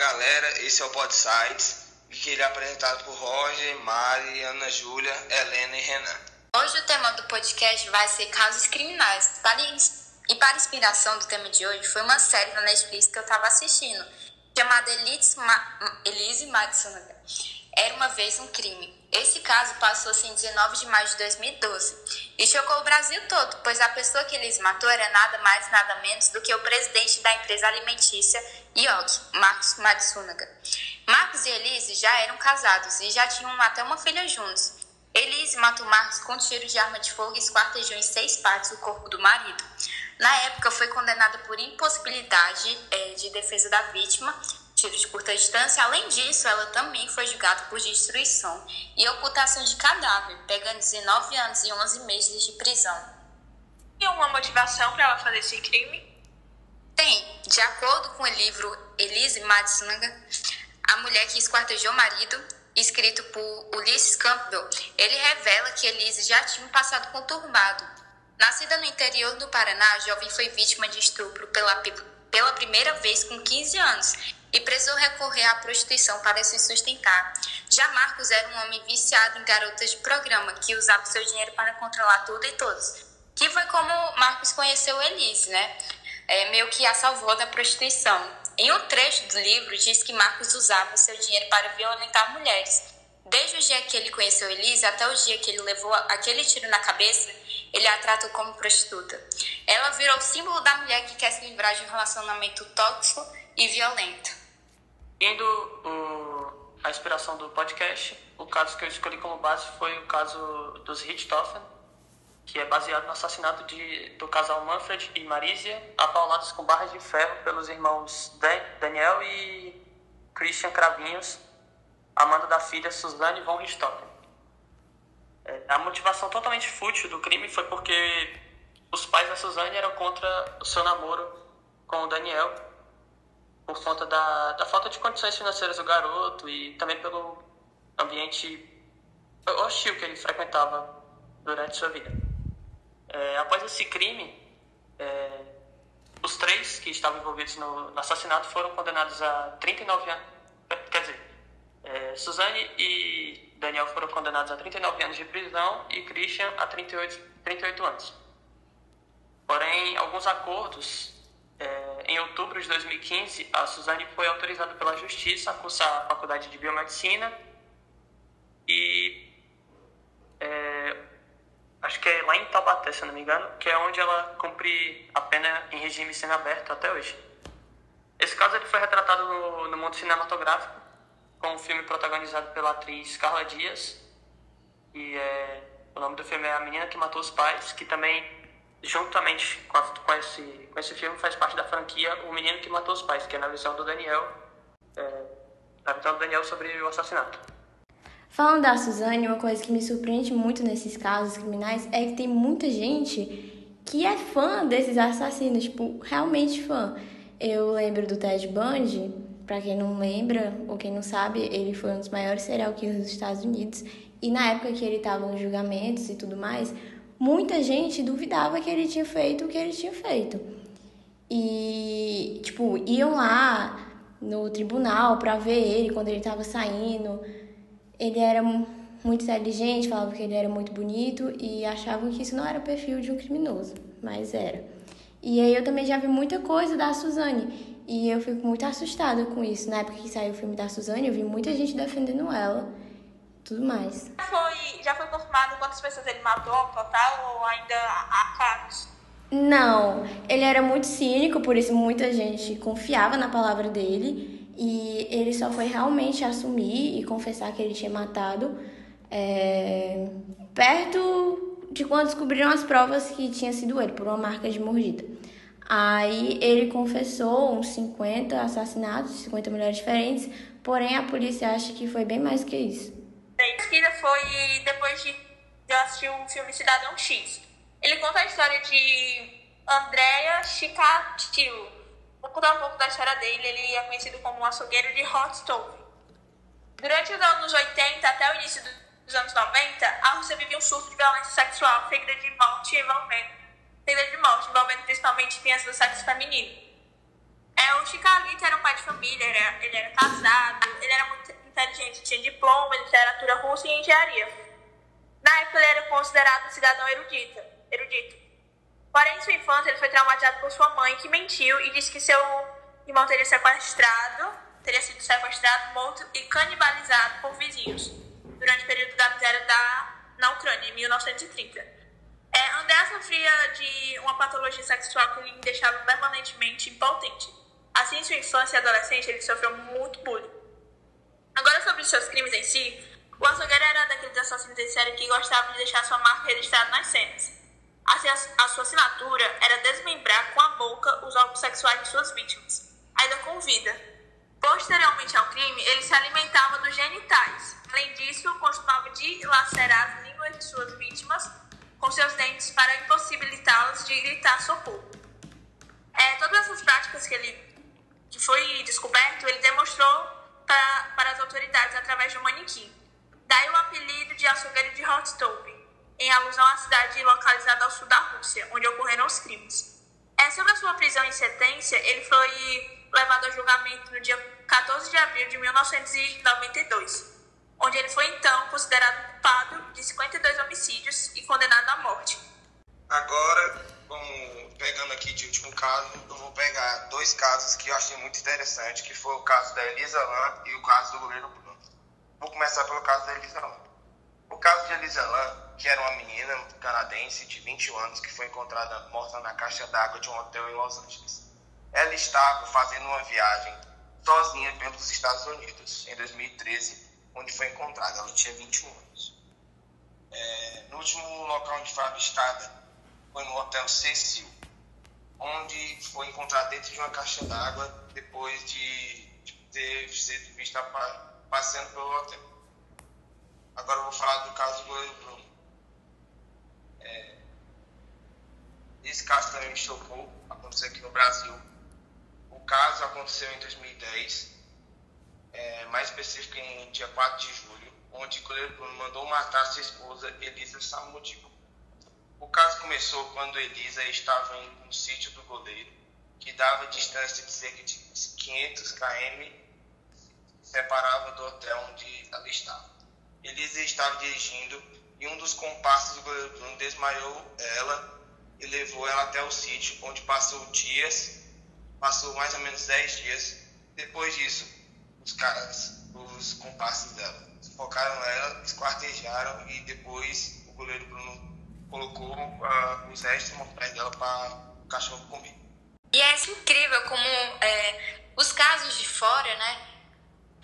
galera, esse é o Pod Sites, que ele é apresentado por Roger, Mari, Ana Júlia, Helena e Renan. Hoje o tema do podcast vai ser casos criminais. E para inspiração do tema de hoje, foi uma série da Netflix que eu estava assistindo, chamada Elise, Elise Matsunaga. Era uma vez um crime. Esse caso passou-se em 19 de maio de 2012 e chocou o Brasil todo, pois a pessoa que eles matou era nada mais nada menos do que o presidente da empresa alimentícia Yogi, Marcos Matsunaga. Marcos e Elise já eram casados e já tinham até uma filha juntos. Elise matou Marcos com tiro de arma de fogo e esquartejou em seis partes o corpo do marido. Na época, foi condenada por impossibilidade é, de defesa da vítima tiro de curta distância. Além disso, ela também foi julgada por destruição e ocultação de cadáver, pegando 19 anos e 11 meses de prisão. E uma motivação para ela fazer esse crime? Tem. De acordo com o livro Elise Matsunaga, a mulher que esquartejou o marido, escrito por Ulysses Campbell, ele revela que Elise já tinha um passado conturbado. Nascida no interior do Paraná, a jovem foi vítima de estupro pela, pela primeira vez com 15 anos e precisou recorrer à prostituição para se sustentar. Já Marcos era um homem viciado em garotas de programa que usava seu dinheiro para controlar tudo e todos. Que foi como Marcos conheceu Elise, né? É, meio que a salvou da prostituição. Em um trecho do livro diz que Marcos usava seu dinheiro para violentar mulheres. Desde o dia que ele conheceu Elise até o dia que ele levou aquele tiro na cabeça, ele a tratou como prostituta. Ela virou o símbolo da mulher que quer se livrar de um relacionamento tóxico e violento. Indo o, a inspiração do podcast, o caso que eu escolhi como base foi o caso dos Richthofen, que é baseado no assassinato de, do casal Manfred e Marisia, apaulados com barras de ferro pelos irmãos Daniel e Christian Cravinhos, amando da filha Suzanne von Richthofen. É, a motivação totalmente fútil do crime foi porque os pais da Suzanne eram contra o seu namoro com o Daniel por conta da, da falta de condições financeiras do garoto e também pelo ambiente hostil que ele frequentava durante sua vida. É, após esse crime, é, os três que estavam envolvidos no, no, assassinato foram condenados a 39 anos. Quer dizer, é, Suzane e Daniel foram condenados a 39 anos de prisão e Christian a 38, 38 anos. Porém, alguns acordos é, em outubro de 2015, a Suzane foi autorizada pela Justiça a cursar a Faculdade de Biomedicina e é, acho que é lá em Taubaté, se não me engano, que é onde ela cumpre a pena em regime semiaberto até hoje. Esse caso ele foi retratado no, no mundo cinematográfico com um filme protagonizado pela atriz Carla Dias e é, o nome do filme é A Menina que Matou os Pais, que também juntamente com, a, com, esse, com esse filme, faz parte da franquia O Menino que Matou os Pais, que é na visão do Daniel, é, na visão do Daniel sobre o assassinato. Falando da Suzane, uma coisa que me surpreende muito nesses casos criminais é que tem muita gente que é fã desses assassinos, tipo, realmente fã. Eu lembro do Ted Bundy, para quem não lembra ou quem não sabe, ele foi um dos maiores serial killers dos Estados Unidos. E na época que ele estava nos julgamentos e tudo mais, muita gente duvidava que ele tinha feito o que ele tinha feito. E, tipo, iam lá no tribunal para ver ele quando ele estava saindo. Ele era muito inteligente, falavam que ele era muito bonito e achavam que isso não era o perfil de um criminoso, mas era. E aí eu também já vi muita coisa da Suzane e eu fico muito assustada com isso. Na época que saiu o filme da Suzane, eu vi muita gente defendendo ela tudo mais. Já foi, já foi confirmado quantas pessoas ele matou total ou ainda há casos? Não, ele era muito cínico, por isso muita gente confiava na palavra dele e ele só foi realmente assumir e confessar que ele tinha matado é, perto de quando descobriram as provas que tinha sido ele, por uma marca de mordida. Aí ele confessou uns 50 assassinatos, 50 mulheres diferentes, porém a polícia acha que foi bem mais que isso pesquisa foi depois de eu assistir o filme Cidadão X. Ele conta a história de Andrea Chikatilo. Vou contar um pouco da história dele. Ele é conhecido como um açougueiro de hot stove. Durante os anos 80 até o início dos anos 90, a Rússia vivia um surto de violência sexual seguida de morte envolvendo, seguida de morte envolvendo principalmente crianças do sexo feminino. É, o Chicalito era um pai de família, ele era, ele era casado, ele era muito inteligente, tinha diploma em literatura russa e engenharia. Na época ele era considerado um cidadão erudito. erudito. Porém, em sua infância, ele foi traumatizado por sua mãe, que mentiu e disse que seu irmão teria sequestrado, teria sido sequestrado, morto e canibalizado por vizinhos durante o período da miséria da, na Ucrânia, em 1930. É, André sofria de uma patologia sexual que lhe deixava permanentemente impotente. Assim, sua infância e adolescência, ele sofreu muito bullying. Agora, sobre os seus crimes em si, o açougueiro era daqueles assassinos em série que gostavam de deixar sua marca registrada nas cenas. Assim, a, sua assinatura era desmembrar com a boca os órgãos sexuais de suas vítimas, ainda com vida. Posteriormente ao crime, ele se alimentava dos genitais. Além disso, costumava dilacerar as línguas de suas vítimas com seus dentes para impossibilitá-las de gritar socorro. É, todas essas práticas que ele que foi descoberto, ele demonstrou pra, para as autoridades através de um manequim. Daí o apelido de açougueiro de Rostov, em alusão à cidade localizada ao sul da Rússia, onde ocorreram os crimes. É, sobre a sua prisão em sentença, ele foi levado a julgamento no dia 14 de abril de 1992, onde ele foi então considerado culpado de 52 homicídios e condenado à morte. Agora, bom, pegando aqui de último caso, eu vou pegar dois casos que eu achei muito interessante, que foi o caso da Elisa Lam e o caso do goleiro Bruno. Vou começar pelo caso da Elisa Lam. O caso de Elisa Lam, que era uma menina canadense de 21 anos que foi encontrada morta na caixa d'água de um hotel em Los Angeles. Ela estava fazendo uma viagem sozinha pelos Estados Unidos em 2013, onde foi encontrada. Ela tinha 21 anos. É, no último local onde foi avistada foi no Hotel Cecil, onde foi encontrada dentro de uma caixa d'água depois de, de ter sido vista passeando pelo hotel. Agora eu vou falar do caso do goleiro Bruno. É, esse caso também me chocou, aconteceu aqui no Brasil. O caso aconteceu em 2010, é, mais específico em dia 4 de julho, onde o goleiro Bruno mandou matar sua esposa Elisa Samudio. O caso começou quando Elisa estava em um sítio do goleiro, que dava distância de cerca de 500 km, separava do hotel onde ela estava. Elisa estava dirigindo e um dos comparsas do goleiro Bruno desmaiou ela e levou ela até o sítio, onde passou dias, passou mais ou menos 10 dias. Depois disso, os caras, os comparsas dela, focaram ela, esquartejaram e depois o goleiro Bruno colocou uh, os restos mortais dela para o cachorro comer. E é incrível como é, os casos de fora, né?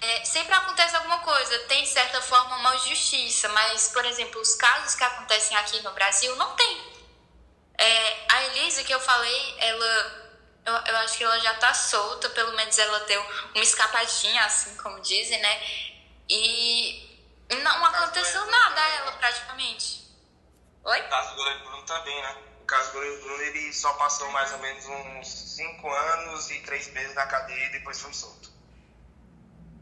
É, sempre acontece alguma coisa, tem de certa forma uma justiça, mas, por exemplo, os casos que acontecem aqui no Brasil não tem. É, a Elisa que eu falei, ela. Eu, eu acho que ela já tá solta, pelo menos ela deu uma escapadinha, assim como dizem, né? E não aconteceu nada a ela praticamente. Oi? O caso do goleiro Bruno também, né? O caso do goleiro Bruno, ele só passou mais ou menos uns 5 anos e 3 meses na cadeia e depois foi solto.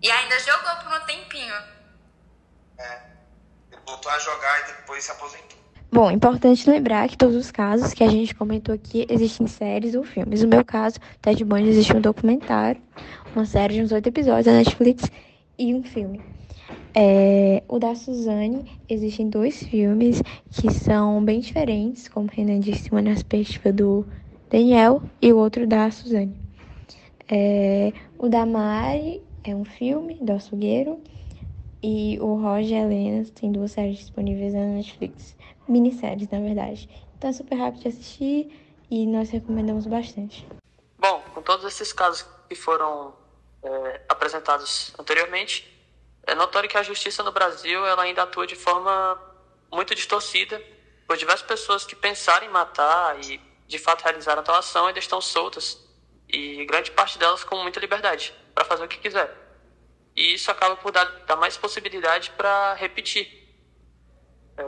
E ainda jogou por um tempinho. É. Ele voltou a jogar e depois se aposentou. Bom, importante lembrar que todos os casos que a gente comentou aqui existem séries ou filmes. No meu caso, Ted Bundy existe um documentário, uma série de uns oito episódios da Netflix e um filme. É, o da Suzane, existem dois filmes que são bem diferentes, como Renan disse, uma na perspectiva do Daniel e o outro da Suzane. É, o da Mari é um filme do açougueiro e o Roger Helena tem duas séries disponíveis na Netflix. Minisséries, na verdade. Então é super rápido de assistir e nós recomendamos bastante. Bom, com todos esses casos que foram é, apresentados anteriormente, é notório que a justiça no Brasil ela ainda atua de forma muito distorcida, por diversas pessoas que pensaram em matar e de fato realizaram a tal ação ainda estão soltas e grande parte delas com muita liberdade para fazer o que quiser. E isso acaba por dar, dar mais possibilidade para repetir. É,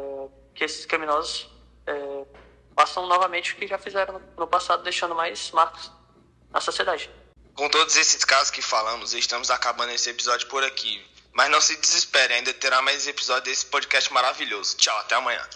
que esses criminosos é, façam novamente o que já fizeram no passado, deixando mais marcos na sociedade. Com todos esses casos que falamos, estamos acabando esse episódio por aqui. Mas não se desespere, ainda terá mais episódios desse podcast maravilhoso. Tchau, até amanhã.